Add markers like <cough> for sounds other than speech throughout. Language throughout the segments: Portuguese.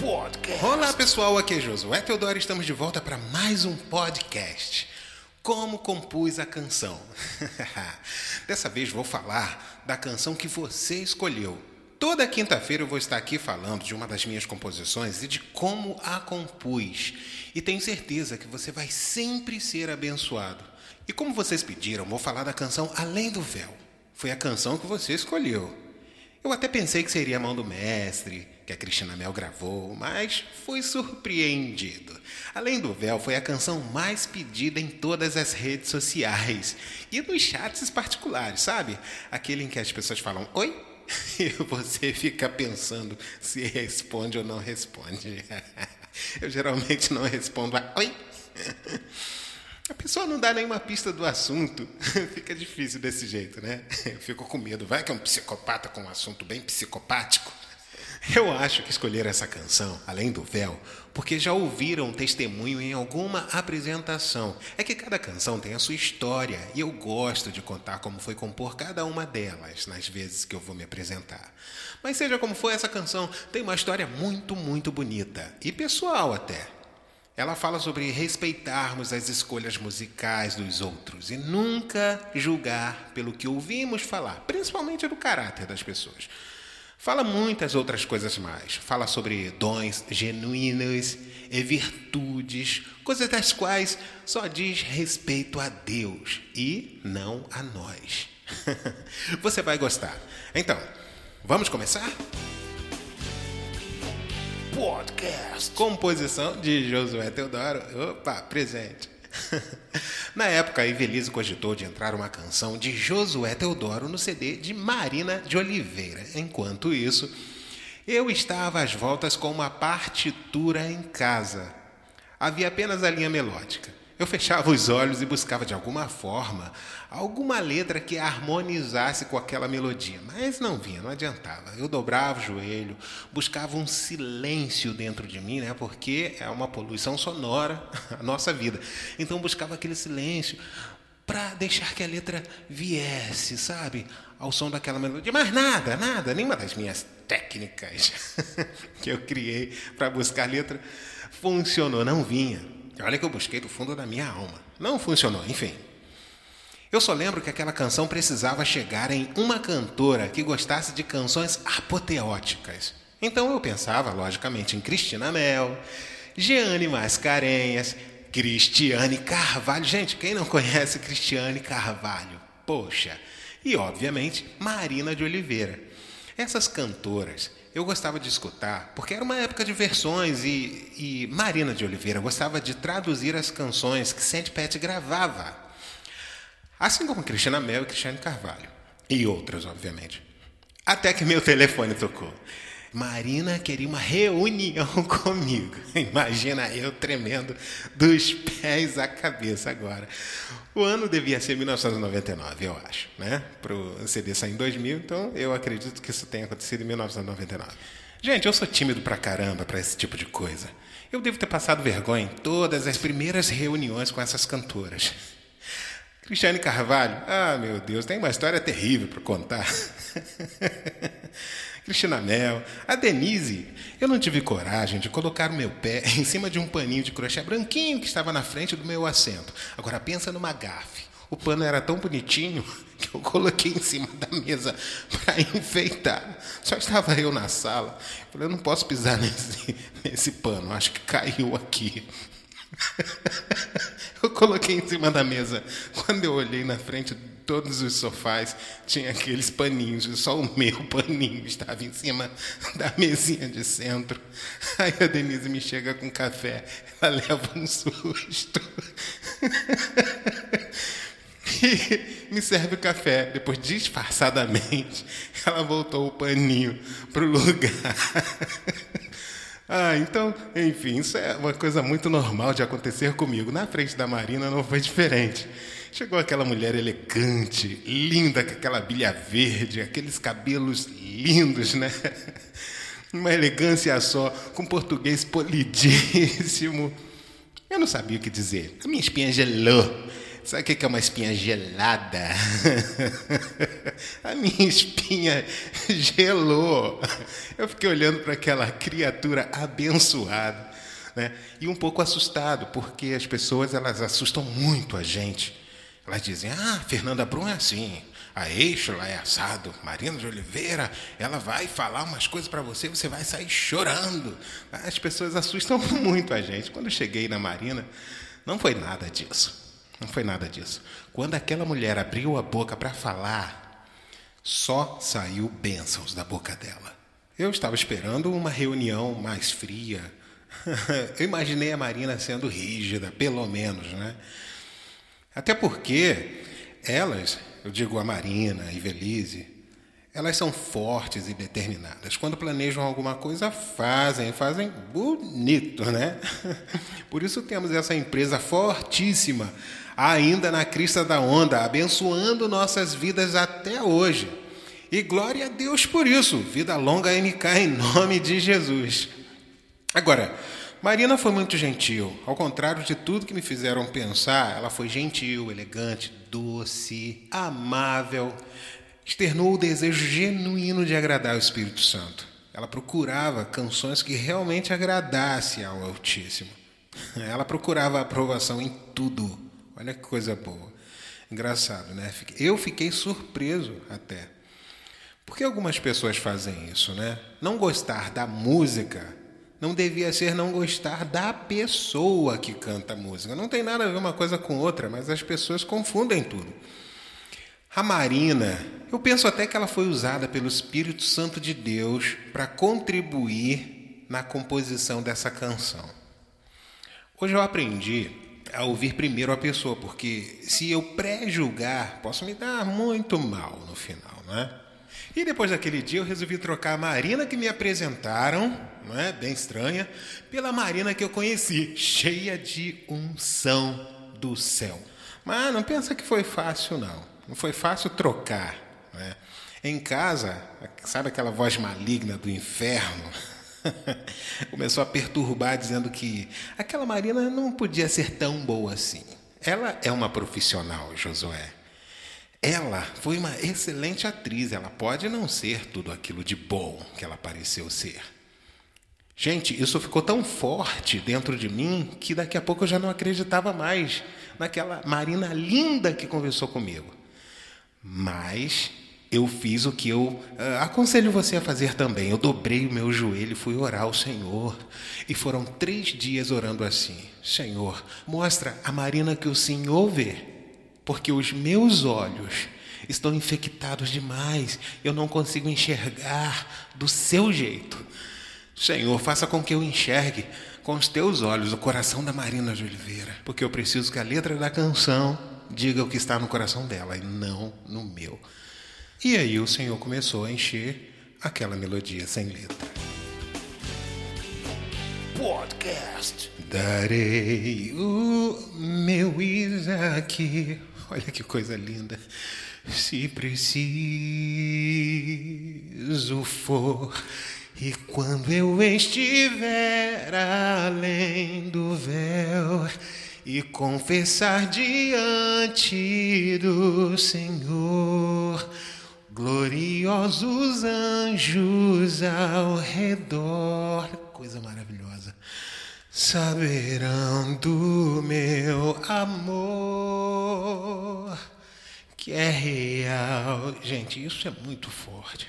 Podcast. Olá pessoal, aqui é Josué Teodoro e estamos de volta para mais um podcast. Como compus a canção? <laughs> Dessa vez vou falar da canção que você escolheu. Toda quinta-feira eu vou estar aqui falando de uma das minhas composições e de como a compus. E tenho certeza que você vai sempre ser abençoado. E como vocês pediram, vou falar da canção Além do Véu. Foi a canção que você escolheu. Eu até pensei que seria a mão do mestre, que a Cristina Mel gravou, mas fui surpreendido. Além do véu, foi a canção mais pedida em todas as redes sociais e nos chats particulares, sabe? Aquele em que as pessoas falam oi <laughs> e você fica pensando se responde ou não responde. <laughs> Eu geralmente não respondo a oi. <laughs> Pessoa não dá nenhuma pista do assunto. <laughs> Fica difícil desse jeito, né? <laughs> Eu fico com medo. Vai que é um psicopata com um assunto bem psicopático. Eu acho que escolheram essa canção, além do véu, porque já ouviram testemunho em alguma apresentação. É que cada canção tem a sua história e eu gosto de contar como foi compor cada uma delas nas vezes que eu vou me apresentar. Mas seja como for, essa canção tem uma história muito, muito bonita e pessoal até. Ela fala sobre respeitarmos as escolhas musicais dos outros e nunca julgar pelo que ouvimos falar, principalmente do caráter das pessoas. Fala muitas outras coisas mais. Fala sobre dons genuínos e virtudes, coisas das quais só diz respeito a Deus e não a nós. <laughs> Você vai gostar. Então, vamos começar? Podcast. Composição de Josué Teodoro. Opa, presente. <laughs> Na época, Ivelise cogitou de entrar uma canção de Josué Teodoro no CD de Marina de Oliveira. Enquanto isso, eu estava às voltas com uma partitura em casa. Havia apenas a linha melódica. Eu fechava os olhos e buscava de alguma forma alguma letra que harmonizasse com aquela melodia, mas não vinha, não adiantava. Eu dobrava o joelho, buscava um silêncio dentro de mim, né? Porque é uma poluição sonora <laughs> a nossa vida. Então buscava aquele silêncio para deixar que a letra viesse, sabe, ao som daquela melodia. Mas nada, nada, nenhuma das minhas técnicas <laughs> que eu criei para buscar letra funcionou, não vinha. Olha que eu busquei do fundo da minha alma. Não funcionou, enfim. Eu só lembro que aquela canção precisava chegar em uma cantora que gostasse de canções apoteóticas. Então eu pensava, logicamente, em Cristina Mel, Jeane Mascarenhas, Cristiane Carvalho. Gente, quem não conhece Cristiane Carvalho? Poxa! E, obviamente, Marina de Oliveira. Essas cantoras eu gostava de escutar, porque era uma época de versões e, e Marina de Oliveira gostava de traduzir as canções que Sandy Pet gravava. Assim como Cristina Mel e Cristiane Carvalho. E outras, obviamente. Até que meu telefone tocou. Marina queria uma reunião <laughs> comigo. Imagina eu tremendo dos pés à cabeça agora. O ano devia ser 1999, eu acho, né? Para o CD sair em 2000, então eu acredito que isso tenha acontecido em 1999. Gente, eu sou tímido pra caramba para esse tipo de coisa. Eu devo ter passado vergonha em todas as primeiras reuniões com essas cantoras. Cristiane Carvalho, ah, meu Deus, tem uma história terrível para contar. <laughs> Cristina Mel, a Denise. Eu não tive coragem de colocar o meu pé <laughs> em cima de um paninho de crochê branquinho que estava na frente do meu assento. Agora pensa numa gafe. O pano era tão bonitinho <laughs> que eu coloquei em cima da mesa <laughs> para enfeitar. Só estava eu na sala. Eu falei, eu não posso pisar nesse, nesse pano, acho que caiu aqui. <laughs> Eu coloquei em cima da mesa. Quando eu olhei na frente todos os sofás, tinha aqueles paninhos, só o meu <laughs> paninho estava em cima da mesinha de centro. Aí a Denise me chega com café, ela leva um susto. <laughs> E me serve o café. Depois, disfarçadamente, ela voltou o paninho para o lugar. Ah, então, enfim, isso é uma coisa muito normal de acontecer comigo. Na frente da Marina não foi diferente. Chegou aquela mulher elegante, linda, com aquela bilha verde, aqueles cabelos lindos, né? <laughs> Uma elegância só, com português polidíssimo. Eu não sabia o que dizer. A minha espinha gelou. Sabe o que é uma espinha gelada? <laughs> A minha espinha gelou. Eu fiquei olhando para aquela criatura abençoada, né? E um pouco assustado, porque as pessoas elas assustam muito a gente. Elas dizem: "Ah, Fernanda Brum é assim. A Eixla é assado. Marina de Oliveira, ela vai falar umas coisas para você, você vai sair chorando." As pessoas assustam <laughs> muito a gente. Quando eu cheguei na Marina, não foi nada disso. Não foi nada disso. Quando aquela mulher abriu a boca para falar, só saiu bênçãos da boca dela. Eu estava esperando uma reunião mais fria. <laughs> Eu imaginei a Marina sendo rígida, pelo menos, né? Até porque elas, eu digo a Marina, a Ivelise, elas são fortes e determinadas. Quando planejam alguma coisa, fazem, fazem bonito, né? <laughs> Por isso temos essa empresa fortíssima, ainda na crista da onda, abençoando nossas vidas até hoje. E glória a Deus por isso. Vida longa NK em nome de Jesus. Agora, Marina foi muito gentil. Ao contrário de tudo que me fizeram pensar, ela foi gentil, elegante, doce, amável. Externou o desejo genuíno de agradar o Espírito Santo. Ela procurava canções que realmente agradassem ao Altíssimo. <laughs> Ela procurava aprovação em tudo. Olha que coisa boa. Engraçado, né? Eu fiquei surpreso até. Porque algumas pessoas fazem isso, né? Não gostar da música não devia ser não gostar da pessoa que canta a música. Não tem nada a ver uma coisa com outra, mas as pessoas confundem tudo. A Marina, eu penso até que ela foi usada pelo Espírito Santo de Deus para contribuir na composição dessa canção. Hoje eu aprendi a ouvir primeiro a pessoa, porque se eu pré-julgar, posso me dar muito mal no final, não é? E depois daquele dia eu resolvi trocar a Marina que me apresentaram, não é? Bem estranha, pela Marina que eu conheci, cheia de unção do céu. Mas não pensa que foi fácil, não. Não foi fácil trocar. Né? Em casa, sabe aquela voz maligna do inferno? <laughs> Começou a perturbar, dizendo que aquela Marina não podia ser tão boa assim. Ela é uma profissional, Josué. Ela foi uma excelente atriz. Ela pode não ser tudo aquilo de bom que ela pareceu ser. Gente, isso ficou tão forte dentro de mim que daqui a pouco eu já não acreditava mais naquela Marina linda que conversou comigo. Mas eu fiz o que eu uh, aconselho você a fazer também. Eu dobrei o meu joelho e fui orar ao Senhor. E foram três dias orando assim: Senhor, mostra a Marina que o Senhor vê porque os meus olhos estão infectados demais, eu não consigo enxergar do seu jeito. Senhor, faça com que eu enxergue com os teus olhos o coração da Marina de Oliveira, porque eu preciso que a letra da canção diga o que está no coração dela e não no meu. E aí o Senhor começou a encher aquela melodia sem letra. Podcast. Darei o meu Isaac Olha que coisa linda. Se preciso for, e quando eu estiver além do véu e confessar diante do Senhor, gloriosos anjos ao redor, coisa maravilhosa saberão do meu amor que é real. Gente, isso é muito forte.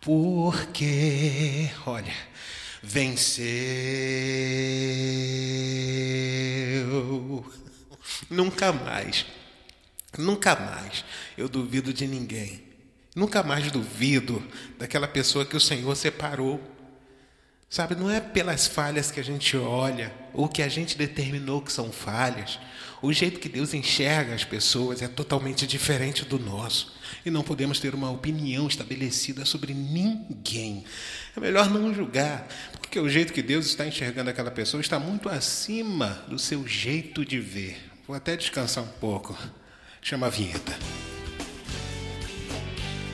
Porque, olha, venceu. Nunca mais, nunca mais eu duvido de ninguém. Nunca mais duvido daquela pessoa que o Senhor separou Sabe, não é pelas falhas que a gente olha, ou que a gente determinou que são falhas. O jeito que Deus enxerga as pessoas é totalmente diferente do nosso. E não podemos ter uma opinião estabelecida sobre ninguém. É melhor não julgar, porque o jeito que Deus está enxergando aquela pessoa está muito acima do seu jeito de ver. Vou até descansar um pouco. Chama a vinheta.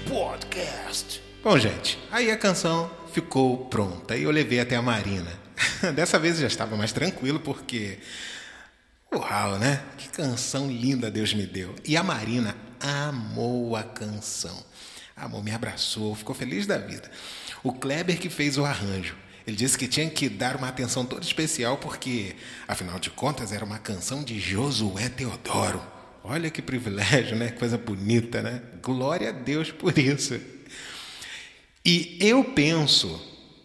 Podcast. Bom, gente, aí a canção ficou pronta e eu levei até a Marina. <laughs> Dessa vez já estava mais tranquilo porque Uau, né? Que canção linda Deus me deu. E a Marina amou a canção. Amor, me abraçou, ficou feliz da vida. O Kleber que fez o arranjo. Ele disse que tinha que dar uma atenção toda especial porque, afinal de contas, era uma canção de Josué Teodoro. Olha que privilégio, né? Coisa bonita, né? Glória a Deus por isso. E eu penso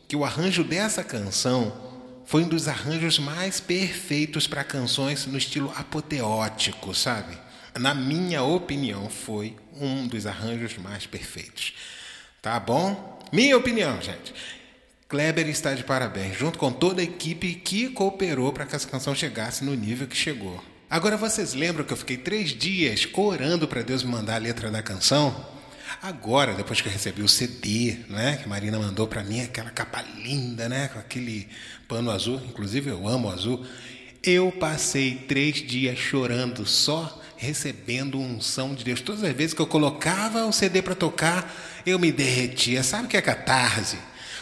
que o arranjo dessa canção foi um dos arranjos mais perfeitos para canções no estilo apoteótico, sabe? Na minha opinião, foi um dos arranjos mais perfeitos. Tá bom? Minha opinião, gente. Kleber está de parabéns, junto com toda a equipe que cooperou para que essa canção chegasse no nível que chegou. Agora vocês lembram que eu fiquei três dias orando para Deus me mandar a letra da canção? Agora, depois que eu recebi o CD, né, que a Marina mandou para mim, aquela capa linda, né, com aquele pano azul, inclusive eu amo azul, eu passei três dias chorando só recebendo unção de Deus. Todas as vezes que eu colocava o CD para tocar, eu me derretia. Sabe o que é catarse?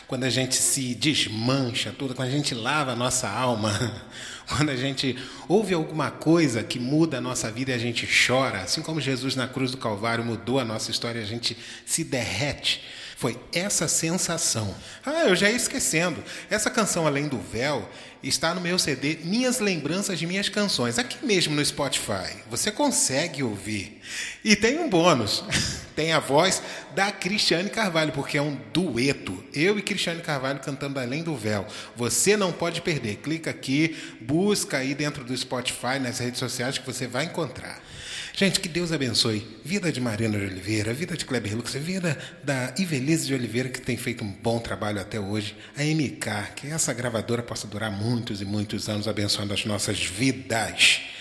Quando a gente se desmancha tudo, quando a gente lava a nossa alma, <laughs> quando a gente ouve alguma coisa que muda a nossa vida e a gente chora, assim como Jesus na cruz do Calvário mudou a nossa história, a gente se derrete. Foi essa sensação. Ah, eu já ia esquecendo. Essa canção Além do Véu está no meu CD Minhas Lembranças de Minhas Canções, aqui mesmo no Spotify. Você consegue ouvir. E tem um bônus. <laughs> Tem a voz da Cristiane Carvalho, porque é um dueto. Eu e Cristiane Carvalho cantando Além do Véu. Você não pode perder. Clica aqui, busca aí dentro do Spotify, nas redes sociais que você vai encontrar. Gente, que Deus abençoe. Vida de Marina de Oliveira, vida de Kleber Lux, vida da Ivelise de Oliveira, que tem feito um bom trabalho até hoje. A MK, que essa gravadora possa durar muitos e muitos anos abençoando as nossas vidas.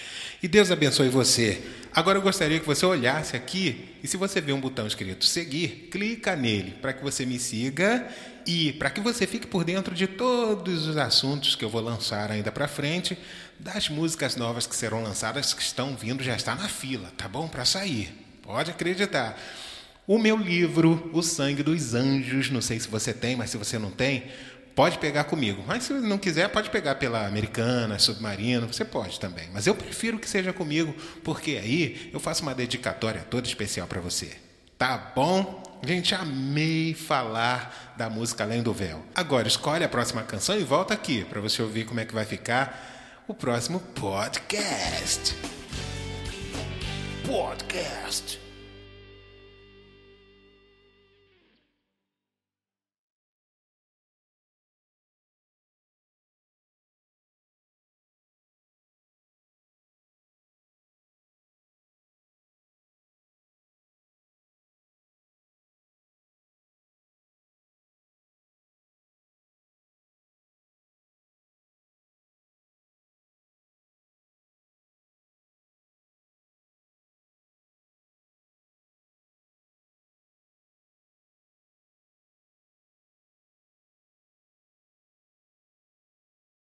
E Deus abençoe você. Agora eu gostaria que você olhasse aqui e se você vê um botão escrito seguir, clica nele para que você me siga e para que você fique por dentro de todos os assuntos que eu vou lançar ainda para frente, das músicas novas que serão lançadas que estão vindo, já está na fila, tá bom? Para sair. Pode acreditar. O meu livro, O Sangue dos Anjos, não sei se você tem, mas se você não tem, pode pegar comigo. Mas se não quiser, pode pegar pela Americana, Submarino, você pode também. Mas eu prefiro que seja comigo, porque aí eu faço uma dedicatória toda especial para você. Tá bom? Gente, amei falar da música Além do Véu. Agora escolhe a próxima canção e volta aqui para você ouvir como é que vai ficar o próximo podcast. Podcast.